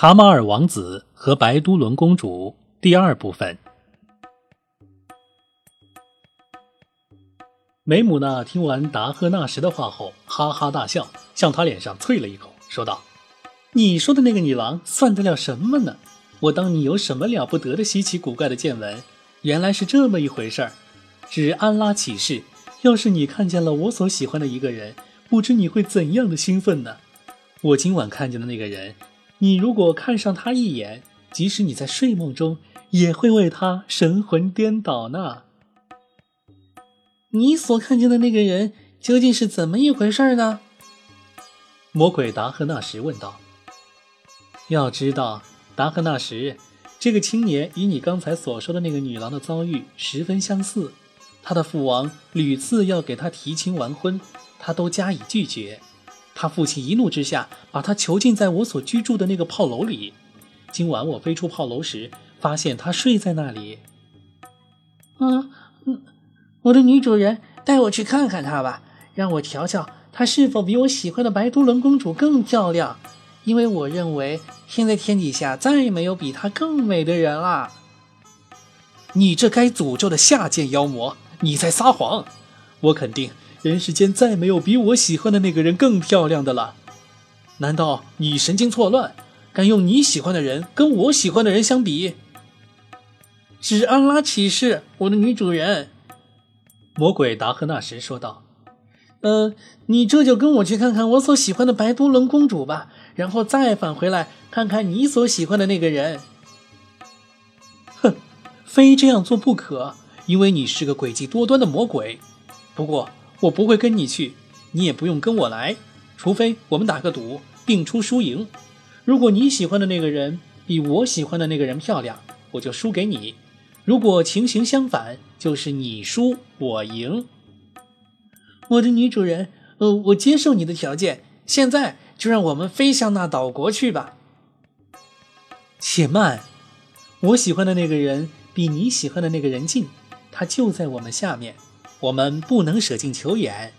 卡马尔王子和白都伦公主第二部分。梅姆娜听完达赫纳什的话后，哈哈大笑，向他脸上啐了一口，说道：“你说的那个女郎算得了什么呢？我当你有什么了不得的稀奇古怪的见闻，原来是这么一回事儿。只安拉起誓，要是你看见了我所喜欢的一个人，不知你会怎样的兴奋呢？我今晚看见的那个人。”你如果看上他一眼，即使你在睡梦中，也会为他神魂颠倒呢。你所看见的那个人究竟是怎么一回事呢？魔鬼达赫纳什问道。要知道，达赫纳什这个青年与你刚才所说的那个女郎的遭遇十分相似。他的父王屡次要给他提亲完婚，他都加以拒绝。他父亲一怒之下，把他囚禁在我所居住的那个炮楼里。今晚我飞出炮楼时，发现他睡在那里。嗯嗯，我的女主人，带我去看看他吧，让我瞧瞧她是否比我喜欢的白都伦公主更漂亮。因为我认为，现在天底下再也没有比她更美的人了。你这该诅咒的下贱妖魔，你在撒谎！我肯定。人世间再没有比我喜欢的那个人更漂亮的了。难道你神经错乱，敢用你喜欢的人跟我喜欢的人相比？指安拉起誓，我的女主人。魔鬼达赫纳什说道：“呃，你这就跟我去看看我所喜欢的白都伦公主吧，然后再返回来看看你所喜欢的那个人。”哼，非这样做不可，因为你是个诡计多端的魔鬼。不过。我不会跟你去，你也不用跟我来，除非我们打个赌，定出输赢。如果你喜欢的那个人比我喜欢的那个人漂亮，我就输给你；如果情形相反，就是你输我赢。我的女主人，呃，我接受你的条件。现在就让我们飞向那岛国去吧。且慢，我喜欢的那个人比你喜欢的那个人近，他就在我们下面。我们不能舍近求远，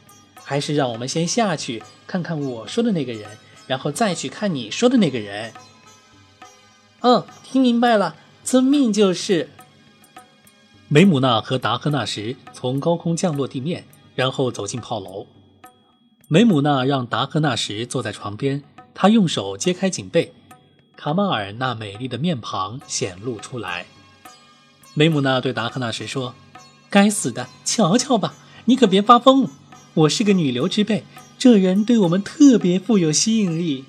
还是让我们先下去看看我说的那个人，然后再去看你说的那个人。嗯，听明白了，遵命就是。梅姆纳和达克纳什从高空降落地面，然后走进炮楼。梅姆纳让达克纳什坐在床边，他用手揭开锦被，卡马尔那美丽的面庞显露出来。梅姆纳对达克纳什说。该死的，瞧瞧吧，你可别发疯。我是个女流之辈，这人对我们特别富有吸引力。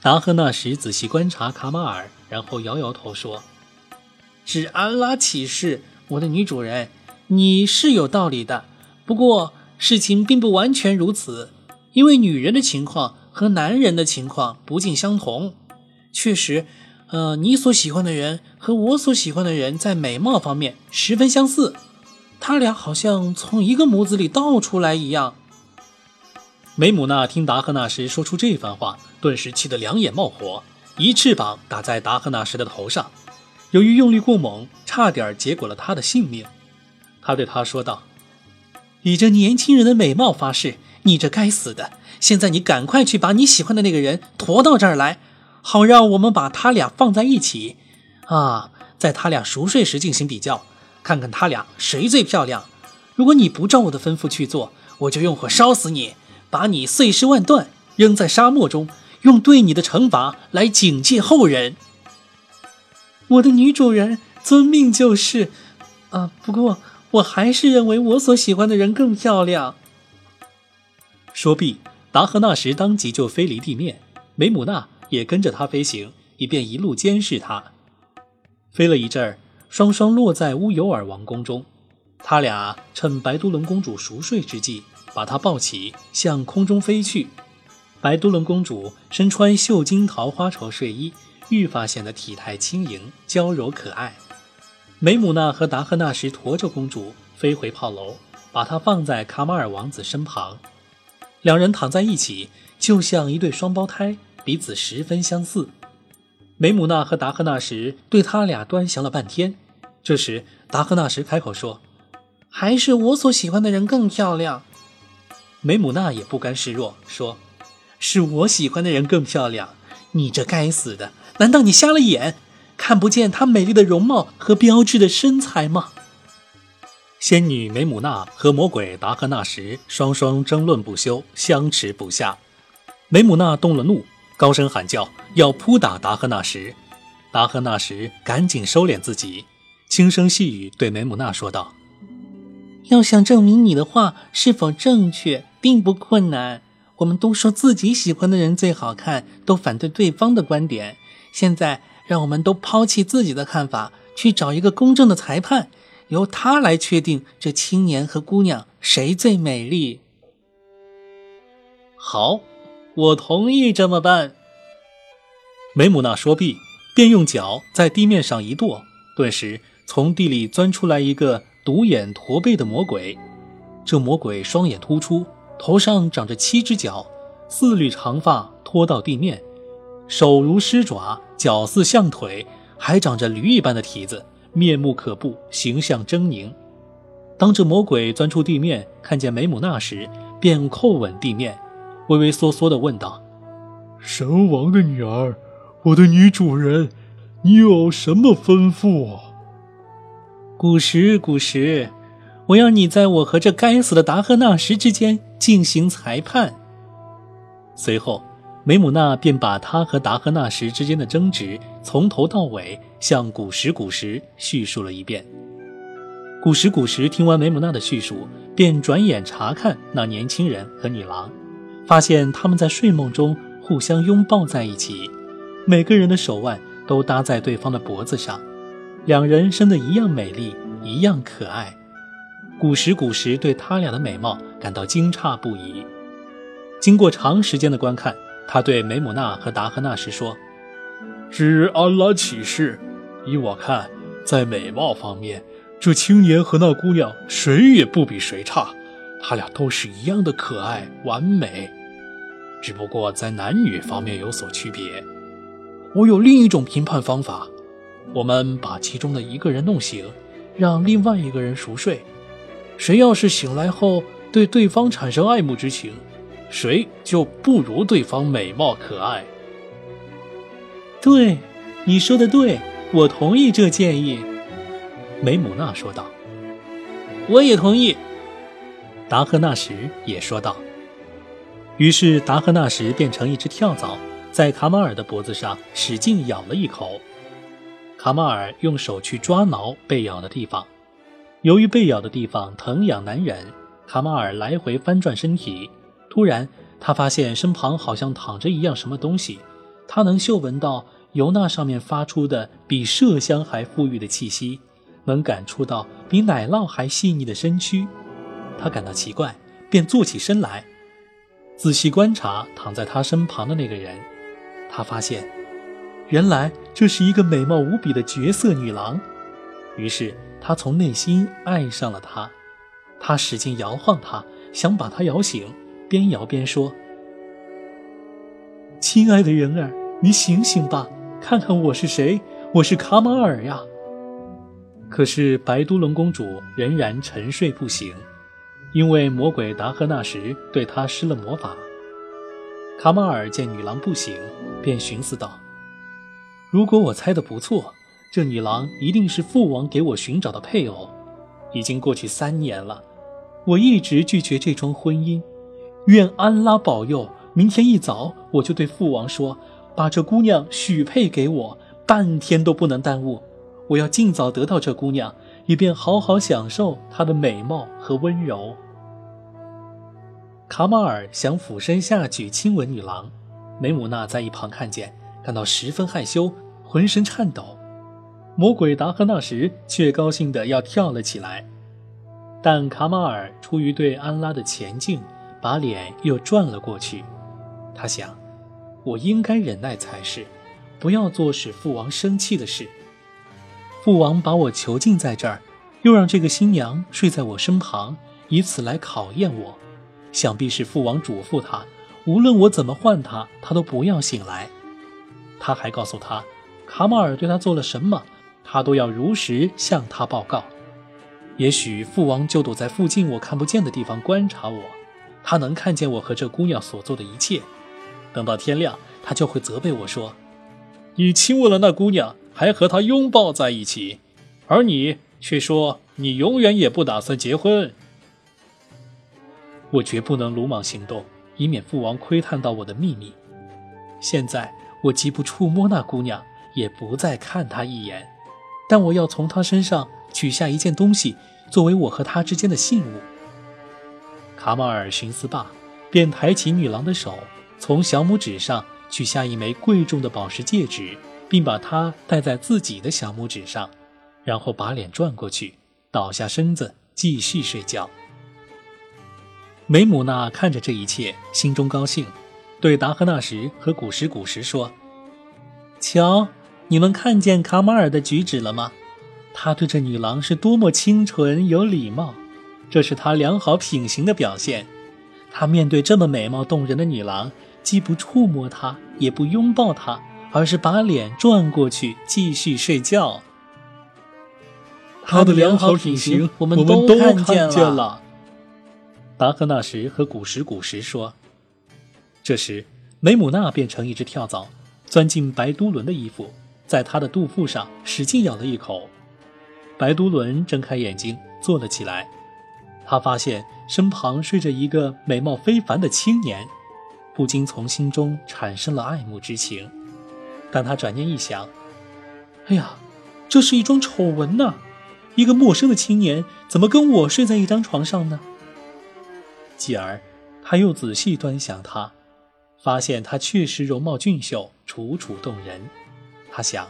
达赫纳什仔细观察卡马尔，然后摇摇头说：“是安拉起誓，我的女主人，你是有道理的。不过事情并不完全如此，因为女人的情况和男人的情况不尽相同。确实。”呃，你所喜欢的人和我所喜欢的人在美貌方面十分相似，他俩好像从一个模子里倒出来一样。梅姆纳听达赫纳什说出这番话，顿时气得两眼冒火，一翅膀打在达赫纳什的头上。由于用力过猛，差点结果了他的性命。他对他说道：“以这年轻人的美貌发誓，你这该死的！现在你赶快去把你喜欢的那个人驮到这儿来。”好，让我们把他俩放在一起，啊，在他俩熟睡时进行比较，看看他俩谁最漂亮。如果你不照我的吩咐去做，我就用火烧死你，把你碎尸万段，扔在沙漠中，用对你的惩罚来警戒后人。我的女主人，遵命就是。啊，不过我还是认为我所喜欢的人更漂亮。说毕，达赫纳什当即就飞离地面，梅姆娜。也跟着他飞行，以便一路监视他。飞了一阵儿，双双落在乌尤尔王宫中。他俩趁白都伦公主熟睡之际，把她抱起，向空中飞去。白都伦公主身穿绣金桃花绸睡衣，愈发显得体态轻盈、娇柔可爱。梅姆纳和达赫纳什驮着公主飞回炮楼，把她放在卡马尔王子身旁。两人躺在一起，就像一对双胞胎。彼此十分相似，梅姆纳和达赫纳什对他俩端详了半天。这时，达赫纳什开口说：“还是我所喜欢的人更漂亮。”梅姆纳也不甘示弱，说：“是我喜欢的人更漂亮，你这该死的，难道你瞎了眼，看不见她美丽的容貌和标致的身材吗？仙女梅姆娜和魔鬼达赫纳什双双争论不休，相持不下。梅姆娜动了怒，高声喊叫，要扑打达赫纳什。达赫纳什赶紧收敛自己，轻声细语对梅姆娜说道：“要想证明你的话是否正确，并不困难。我们都说自己喜欢的人最好看，都反对对方的观点。现在，让我们都抛弃自己的看法，去找一个公正的裁判。”由他来确定这青年和姑娘谁最美丽。好，我同意这么办。梅姆娜说毕，便用脚在地面上一跺，顿时从地里钻出来一个独眼驼背的魔鬼。这魔鬼双眼突出，头上长着七只角，四缕长发拖到地面，手如狮爪，脚似象腿，还长着驴一般的蹄子。面目可怖，形象狰狞。当这魔鬼钻出地面，看见梅姆娜时，便叩吻地面，畏畏缩缩地问道：“神王的女儿，我的女主人，你有什么吩咐？”古时，古时，我要你在我和这该死的达赫纳什之间进行裁判。随后。梅姆娜便把他和达赫纳什之间的争执从头到尾向古时古时叙述了一遍。古时古时听完梅姆娜的叙述，便转眼查看那年轻人和女郎，发现他们在睡梦中互相拥抱在一起，每个人的手腕都搭在对方的脖子上，两人生得一样美丽，一样可爱。古时古时对他俩的美貌感到惊诧不已。经过长时间的观看。他对梅姆娜和达赫纳什说：“指安拉启示，依我看，在美貌方面，这青年和那姑娘谁也不比谁差，他俩都是一样的可爱完美，只不过在男女方面有所区别。我有另一种评判方法，我们把其中的一个人弄醒，让另外一个人熟睡，谁要是醒来后对对方产生爱慕之情。”谁就不如对方美貌可爱？对，你说的对，我同意这建议。”梅姆娜说道。“我也同意。”达赫纳什也说道。于是达赫纳什变成一只跳蚤，在卡马尔的脖子上使劲咬了一口。卡马尔用手去抓挠被咬的地方，由于被咬的地方疼痒难忍，卡马尔来回翻转身体。突然，他发现身旁好像躺着一样什么东西，他能嗅闻到由那上面发出的比麝香还馥郁的气息，能感触到比奶酪还细腻的身躯。他感到奇怪，便坐起身来，仔细观察躺在他身旁的那个人。他发现，原来这是一个美貌无比的绝色女郎。于是他从内心爱上了她。他使劲摇晃她，想把她摇醒。边摇边说：“亲爱的人儿，你醒醒吧，看看我是谁，我是卡马尔呀。”可是白都伦公主仍然沉睡不醒，因为魔鬼达赫纳什对他施了魔法。卡马尔见女郎不醒，便寻思道：“如果我猜的不错，这女郎一定是父王给我寻找的配偶。已经过去三年了，我一直拒绝这桩婚姻。”愿安拉保佑，明天一早我就对父王说，把这姑娘许配给我，半天都不能耽误。我要尽早得到这姑娘，以便好好享受她的美貌和温柔。卡马尔想俯身下去亲吻女郎，梅姆娜在一旁看见，感到十分害羞，浑身颤抖。魔鬼达赫纳什却高兴得要跳了起来，但卡马尔出于对安拉的前进。把脸又转了过去，他想，我应该忍耐才是，不要做使父王生气的事。父王把我囚禁在这儿，又让这个新娘睡在我身旁，以此来考验我。想必是父王嘱咐他，无论我怎么唤他，他都不要醒来。他还告诉他，卡马尔对他做了什么，他都要如实向他报告。也许父王就躲在附近我看不见的地方观察我。他能看见我和这姑娘所做的一切。等到天亮，他就会责备我说：“你亲吻了那姑娘，还和她拥抱在一起，而你却说你永远也不打算结婚。”我绝不能鲁莽行动，以免父王窥探到我的秘密。现在我既不触摸那姑娘，也不再看她一眼，但我要从她身上取下一件东西，作为我和她之间的信物。卡马尔寻思罢，便抬起女郎的手，从小拇指上取下一枚贵重的宝石戒指，并把它戴在自己的小拇指上，然后把脸转过去，倒下身子，继续睡觉。梅姆娜看着这一切，心中高兴，对达赫纳什和古什古什说：“瞧，你们看见卡马尔的举止了吗？他对这女郎是多么清纯有礼貌，这是他良好品行的表现。他面对这么美貌动人的女郎，既不触摸她，也不拥抱她，而是把脸转过去继续睡觉。他的良好品行，我们都看见了。”达赫纳什和古什古什说：“这时，梅姆纳变成一只跳蚤，钻进白都伦的衣服，在他的肚腹上使劲咬了一口。白都伦睁开眼睛坐了起来，他发现身旁睡着一个美貌非凡的青年，不禁从心中产生了爱慕之情。但他转念一想，哎呀，这是一桩丑闻呐！一个陌生的青年怎么跟我睡在一张床上呢？”继而，他又仔细端详他，发现他确实容貌俊秀，楚楚动人。他想，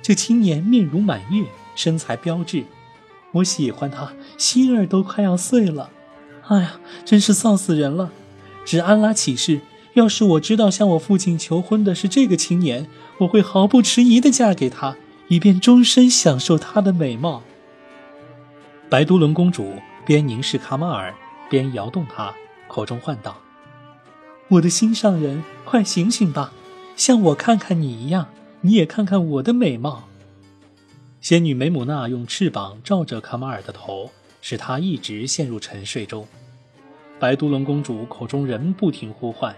这青年面如满月，身材标致，我喜欢他，心儿都快要碎了。哎呀，真是臊死人了！只安拉起誓，要是我知道向我父亲求婚的是这个青年，我会毫不迟疑地嫁给他，以便终身享受他的美貌。白都伦公主边凝视卡马尔。边摇动它，口中唤道：“我的心上人，快醒醒吧，像我看看你一样，你也看看我的美貌。”仙女梅姆娜用翅膀罩着卡马尔的头，使他一直陷入沉睡中。白都龙公主口中仍不停呼唤：“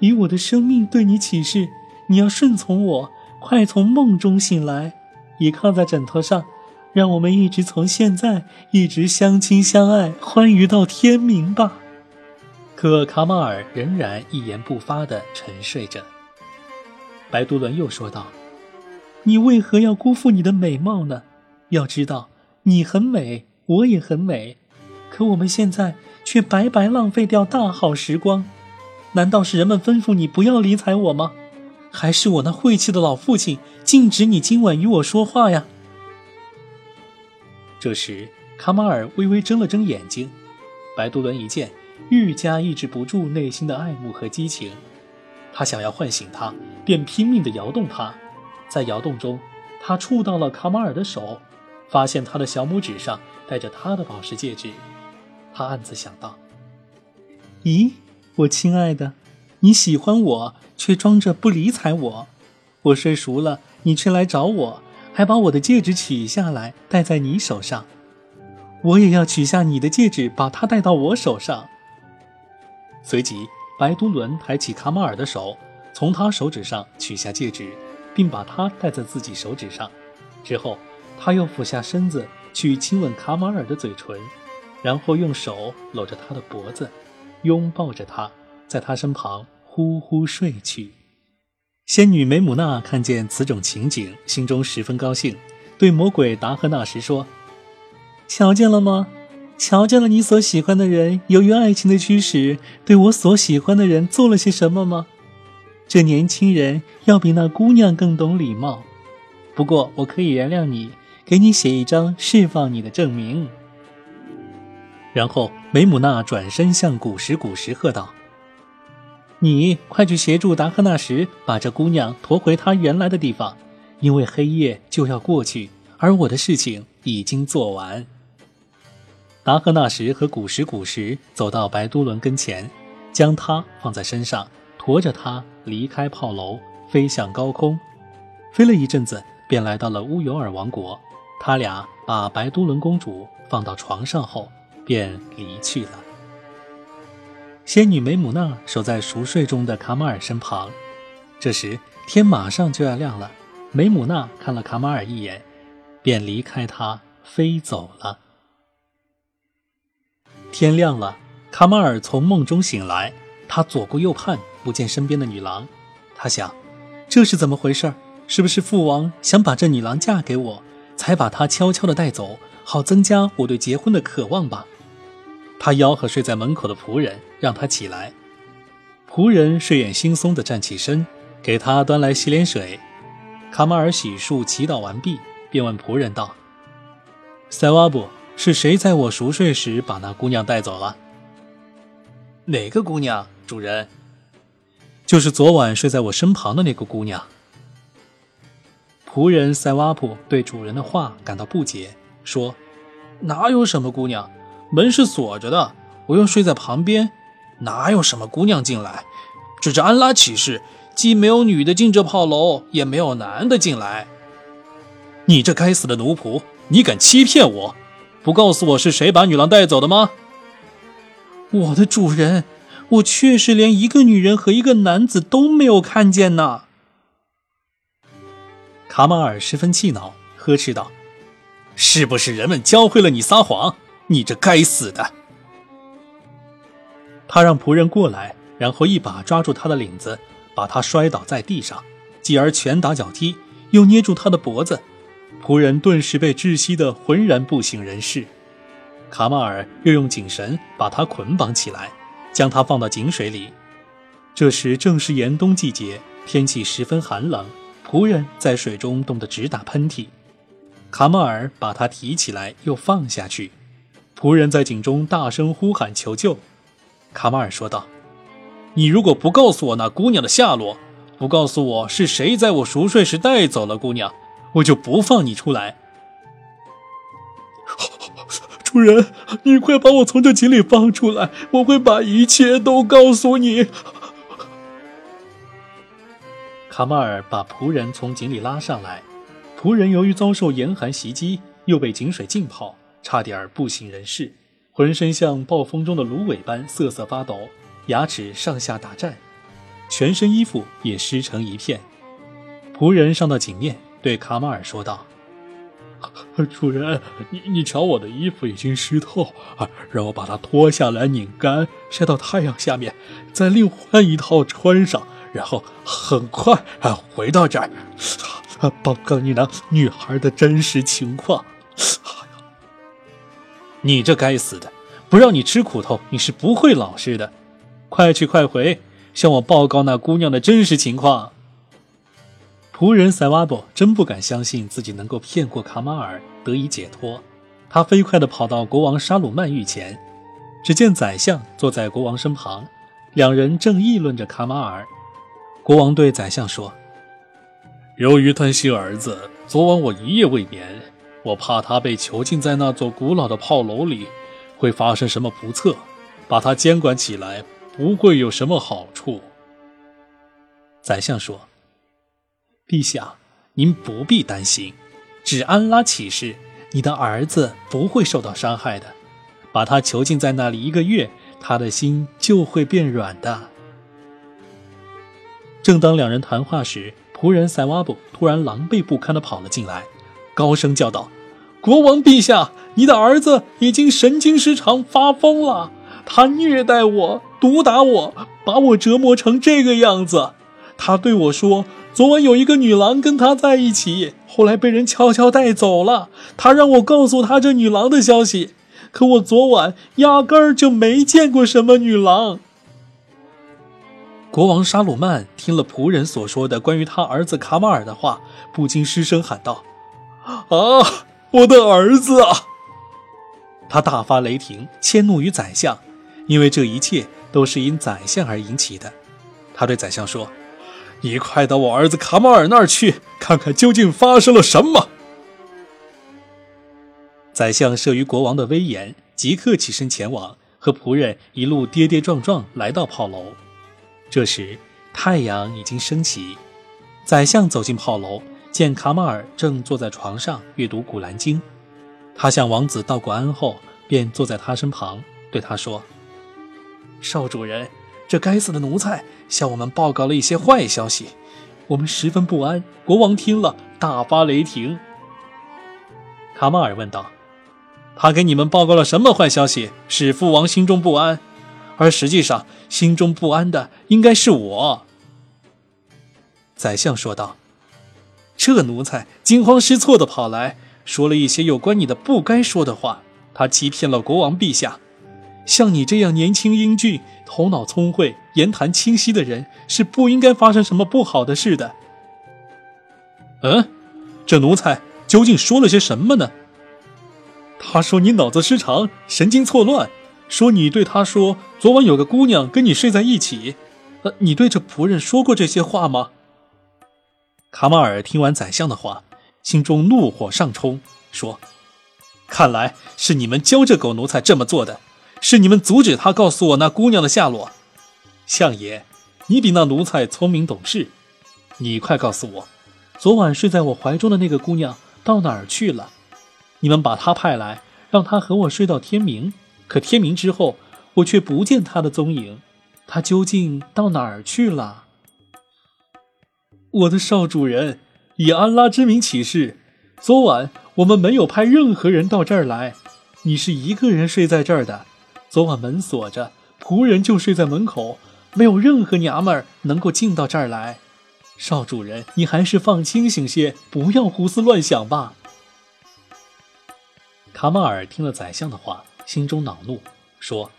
以我的生命对你起誓，你要顺从我，快从梦中醒来，倚靠在枕头上。”让我们一直从现在一直相亲相爱，欢愉到天明吧。可卡马尔仍然一言不发地沉睡着。白都伦又说道：“你为何要辜负你的美貌呢？要知道，你很美，我也很美，可我们现在却白白浪费掉大好时光。难道是人们吩咐你不要理睬我吗？还是我那晦气的老父亲禁止你今晚与我说话呀？”这时，卡马尔微微睁了睁眼睛，白杜伦一见，愈加抑制不住内心的爱慕和激情。他想要唤醒他，便拼命地摇动他。在摇动中，他触到了卡马尔的手，发现他的小拇指上戴着他的宝石戒指。他暗自想到：“咦，我亲爱的，你喜欢我，却装着不理睬我。我睡熟了，你却来找我。”还把我的戒指取下来戴在你手上，我也要取下你的戒指，把它戴到我手上。随即，白都伦抬起卡马尔的手，从他手指上取下戒指，并把它戴在自己手指上。之后，他又俯下身子去亲吻卡马尔的嘴唇，然后用手搂着他的脖子，拥抱着他，在他身旁呼呼睡去。仙女梅姆娜看见此种情景，心中十分高兴，对魔鬼达赫纳什说：“瞧见了吗？瞧见了你所喜欢的人由于爱情的驱使，对我所喜欢的人做了些什么吗？这年轻人要比那姑娘更懂礼貌。不过我可以原谅你，给你写一张释放你的证明。”然后梅姆娜转身向古时古时喝道。你快去协助达赫纳什把这姑娘驮回她原来的地方，因为黑夜就要过去，而我的事情已经做完。达赫纳什和古时古时走到白都伦跟前，将她放在身上，驮着她离开炮楼，飞向高空。飞了一阵子，便来到了乌尤尔王国。他俩把白都伦公主放到床上后，便离去了。仙女梅姆娜守在熟睡中的卡马尔身旁，这时天马上就要亮了，梅姆娜看了卡马尔一眼，便离开他飞走了。天亮了，卡马尔从梦中醒来，他左顾右盼，不见身边的女郎。他想，这是怎么回事？是不是父王想把这女郎嫁给我，才把她悄悄地带走，好增加我对结婚的渴望吧？他吆喝睡在门口的仆人，让他起来。仆人睡眼惺忪地站起身，给他端来洗脸水。卡马尔洗漱祈祷完毕，便问仆人道：“塞瓦布。”是谁在我熟睡时把那姑娘带走了？哪个姑娘，主人？就是昨晚睡在我身旁的那个姑娘。仆人塞瓦普对主人的话感到不解，说：“哪有什么姑娘？门是锁着的，我又睡在旁边，哪有什么姑娘进来？指着安拉起誓，既没有女的进这炮楼，也没有男的进来。你这该死的奴仆，你敢欺骗我！”不告诉我是谁把女郎带走的吗？我的主人，我确实连一个女人和一个男子都没有看见呢。卡马尔十分气恼，呵斥道：“是不是人们教会了你撒谎？你这该死的！”他让仆人过来，然后一把抓住他的领子，把他摔倒在地上，继而拳打脚踢，又捏住他的脖子。仆人顿时被窒息的浑然不省人事，卡马尔又用紧绳把他捆绑起来，将他放到井水里。这时正是严冬季节，天气十分寒冷，仆人在水中冻得直打喷嚏。卡马尔把他提起来又放下去，仆人在井中大声呼喊求救。卡马尔说道：“你如果不告诉我那姑娘的下落，不告诉我是谁在我熟睡时带走了姑娘。”我就不放你出来，主人，你快把我从这井里放出来，我会把一切都告诉你。卡马尔把仆人从井里拉上来，仆人由于遭受严寒袭击，又被井水浸泡，差点不省人事，浑身像暴风中的芦苇般瑟瑟发抖，牙齿上下打颤，全身衣服也湿成一片。仆人上到井面。对卡马尔说道：“主人，你你瞧，我的衣服已经湿透，啊，让我把它脱下来拧干，晒到太阳下面，再另换一套穿上，然后很快啊回到这儿，啊报告你那女孩的真实情况。你这该死的，不让你吃苦头，你是不会老实的。快去快回，向我报告那姑娘的真实情况。”仆人塞瓦博真不敢相信自己能够骗过卡马尔，得以解脱。他飞快地跑到国王沙鲁曼御前，只见宰相坐在国王身旁，两人正议论着卡马尔。国王对宰相说：“由于担心儿子，昨晚我一夜未眠，我怕他被囚禁在那座古老的炮楼里，会发生什么不测，把他监管起来不会有什么好处。”宰相说。陛下，您不必担心，只安拉起誓，你的儿子不会受到伤害的。把他囚禁在那里一个月，他的心就会变软的。正当两人谈话时，仆人塞瓦布突然狼狈不堪地跑了进来，高声叫道：“国王陛下，你的儿子已经神经失常，发疯了！他虐待我，毒打我，把我折磨成这个样子。他对我说。”昨晚有一个女郎跟他在一起，后来被人悄悄带走了。他让我告诉他这女郎的消息，可我昨晚压根儿就没见过什么女郎。国王沙鲁曼听了仆人所说的关于他儿子卡马尔的话，不禁失声喊道：“啊，我的儿子啊！”他大发雷霆，迁怒于宰相，因为这一切都是因宰相而引起的。他对宰相说。你快到我儿子卡马尔那儿去，看看究竟发生了什么。宰相慑于国王的威严，即刻起身前往，和仆人一路跌跌撞撞来到炮楼。这时太阳已经升起，宰相走进炮楼，见卡马尔正坐在床上阅读《古兰经》，他向王子道过安后，便坐在他身旁，对他说：“少主人。”这该死的奴才向我们报告了一些坏消息，我们十分不安。国王听了，大发雷霆。卡马尔问道：“他给你们报告了什么坏消息，使父王心中不安？而实际上，心中不安的应该是我。”宰相说道：“这奴才惊慌失措地跑来说了一些有关你的不该说的话，他欺骗了国王陛下。像你这样年轻英俊、头脑聪慧、言谈清晰的人，是不应该发生什么不好的事的。”嗯，这奴才究竟说了些什么呢？他说你脑子失常，神经错乱，说你对他说昨晚有个姑娘跟你睡在一起。呃，你对这仆人说过这些话吗？卡马尔听完宰相的话，心中怒火上冲，说：“看来是你们教这狗奴才这么做的，是你们阻止他告诉我那姑娘的下落。相爷，你比那奴才聪明懂事，你快告诉我。”昨晚睡在我怀中的那个姑娘到哪儿去了？你们把她派来，让她和我睡到天明。可天明之后，我却不见她的踪影。她究竟到哪儿去了？我的少主人，以安拉之名起誓，昨晚我们没有派任何人到这儿来。你是一个人睡在这儿的。昨晚门锁着，仆人就睡在门口，没有任何娘们儿能够进到这儿来。少主人，你还是放清醒些，不要胡思乱想吧。卡马尔听了宰相的话，心中恼怒，说：“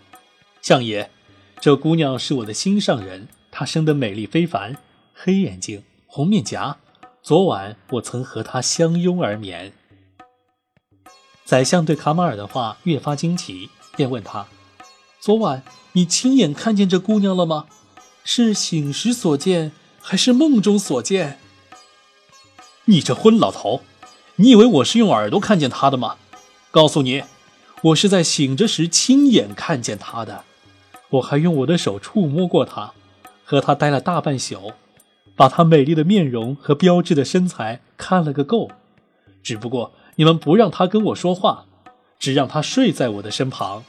相爷，这姑娘是我的心上人，她生得美丽非凡，黑眼睛，红面颊。昨晚我曾和她相拥而眠。”宰相对卡马尔的话越发惊奇，便问他：“昨晚你亲眼看见这姑娘了吗？是醒时所见？”还是梦中所见。你这昏老头，你以为我是用耳朵看见她的吗？告诉你，我是在醒着时亲眼看见她的。我还用我的手触摸过她，和她待了大半宿，把她美丽的面容和标致的身材看了个够。只不过你们不让她跟我说话，只让她睡在我的身旁。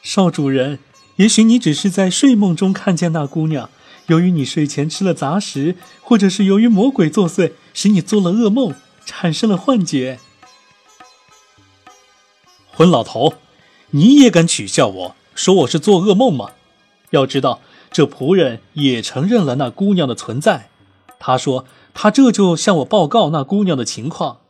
少主人，也许你只是在睡梦中看见那姑娘。由于你睡前吃了杂食，或者是由于魔鬼作祟，使你做了噩梦，产生了幻觉。昏老头，你也敢取笑我说我是做噩梦吗？要知道，这仆人也承认了那姑娘的存在。他说他这就向我报告那姑娘的情况。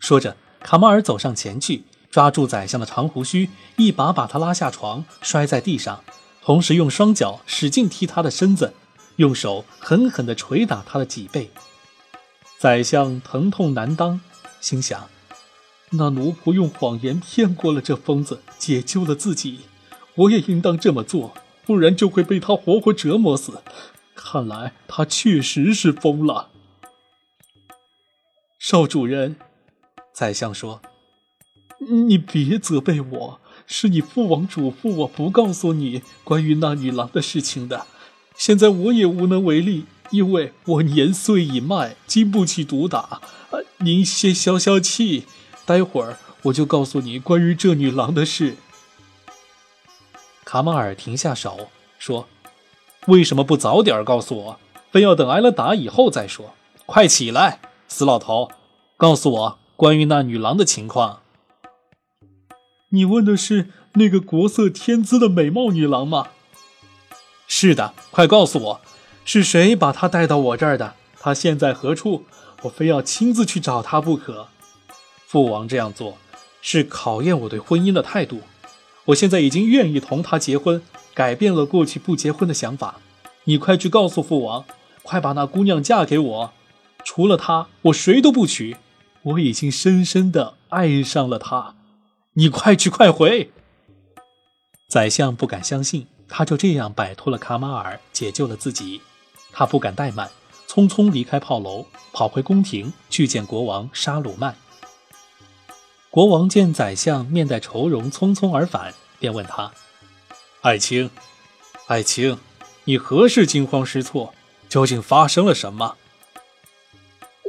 说着，卡马尔走上前去，抓住宰相的长胡须，一把把他拉下床，摔在地上。同时用双脚使劲踢他的身子，用手狠狠地捶打他的脊背。宰相疼痛难当，心想：那奴仆用谎言骗过了这疯子，解救了自己，我也应当这么做，不然就会被他活活折磨死。看来他确实是疯了。少主人，宰相说：“你别责备我。”是你父王嘱咐我不告诉你关于那女郎的事情的，现在我也无能为力，因为我年岁已迈，经不起毒打。您先消消气，待会儿我就告诉你关于这女郎的事。卡马尔停下手，说：“为什么不早点告诉我，非要等挨了打以后再说？快起来，死老头，告诉我关于那女郎的情况。”你问的是那个国色天姿的美貌女郎吗？是的，快告诉我，是谁把她带到我这儿的？她现在何处？我非要亲自去找她不可。父王这样做，是考验我对婚姻的态度。我现在已经愿意同她结婚，改变了过去不结婚的想法。你快去告诉父王，快把那姑娘嫁给我。除了她，我谁都不娶。我已经深深的爱上了她。你快去快回！宰相不敢相信，他就这样摆脱了卡马尔，解救了自己。他不敢怠慢，匆匆离开炮楼，跑回宫廷去见国王沙鲁曼。国王见宰相面带愁容，匆匆而返，便问他：“爱卿，爱卿，你何事惊慌失措？究竟发生了什么？”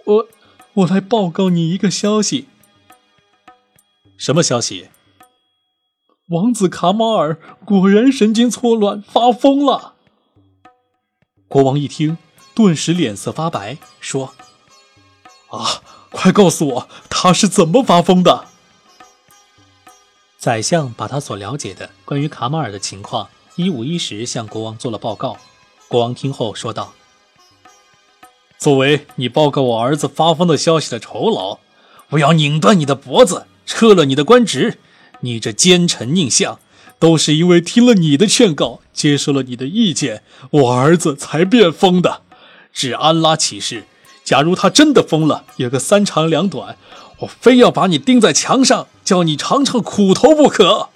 我，我来报告你一个消息。什么消息？王子卡马尔果然神经错乱，发疯了。国王一听，顿时脸色发白，说：“啊，快告诉我他是怎么发疯的！”宰相把他所了解的关于卡马尔的情况一五一十向国王做了报告。国王听后说道：“作为你报告我儿子发疯的消息的酬劳，我要拧断你的脖子，撤了你的官职。你这奸臣佞相，都是因为听了你的劝告，接受了你的意见，我儿子才变疯的。至安拉起誓，假如他真的疯了，有个三长两短，我非要把你钉在墙上，叫你尝尝苦头不可。”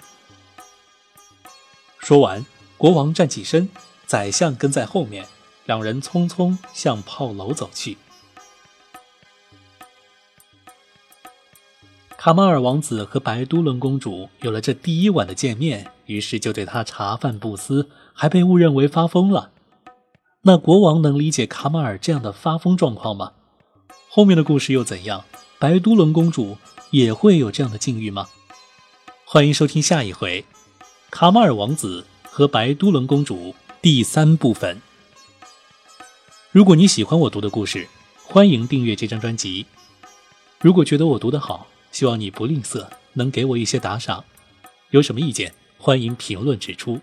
说完，国王站起身。宰相跟在后面，两人匆匆向炮楼走去。卡马尔王子和白都伦公主有了这第一晚的见面，于是就对他茶饭不思，还被误认为发疯了。那国王能理解卡马尔这样的发疯状况吗？后面的故事又怎样？白都伦公主也会有这样的境遇吗？欢迎收听下一回：卡马尔王子和白都伦公主。第三部分。如果你喜欢我读的故事，欢迎订阅这张专辑。如果觉得我读得好，希望你不吝啬，能给我一些打赏。有什么意见，欢迎评论指出。